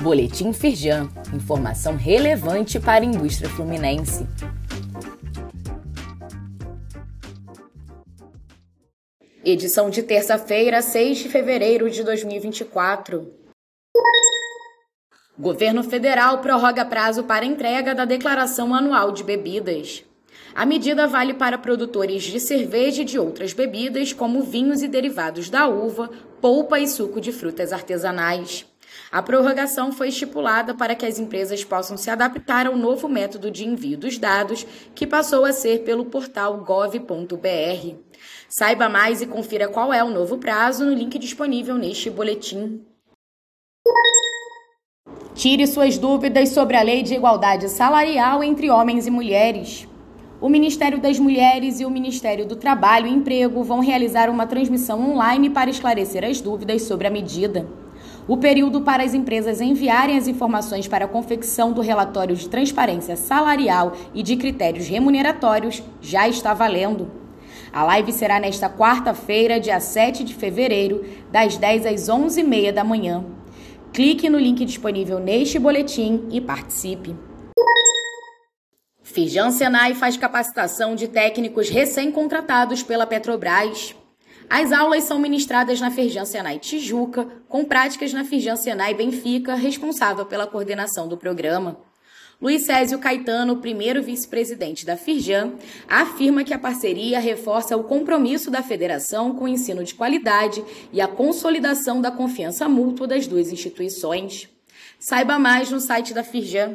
Boletim Firjan, informação relevante para a indústria fluminense. Edição de terça-feira, 6 de fevereiro de 2024. Governo federal prorroga prazo para entrega da declaração anual de bebidas. A medida vale para produtores de cerveja e de outras bebidas, como vinhos e derivados da uva, polpa e suco de frutas artesanais. A prorrogação foi estipulada para que as empresas possam se adaptar ao novo método de envio dos dados, que passou a ser pelo portal gov.br. Saiba mais e confira qual é o novo prazo no link disponível neste boletim. Tire suas dúvidas sobre a Lei de Igualdade Salarial entre Homens e Mulheres. O Ministério das Mulheres e o Ministério do Trabalho e Emprego vão realizar uma transmissão online para esclarecer as dúvidas sobre a medida. O período para as empresas enviarem as informações para a confecção do relatório de transparência salarial e de critérios remuneratórios já está valendo. A live será nesta quarta-feira, dia 7 de fevereiro, das 10 às 11h30 da manhã. Clique no link disponível neste boletim e participe. Firjan Senai faz capacitação de técnicos recém-contratados pela Petrobras. As aulas são ministradas na Firjan Senai Tijuca, com práticas na Firjan Senai Benfica, responsável pela coordenação do programa. Luiz Césio Caetano, primeiro vice-presidente da Firjan, afirma que a parceria reforça o compromisso da federação com o ensino de qualidade e a consolidação da confiança mútua das duas instituições. Saiba mais no site da Firjan.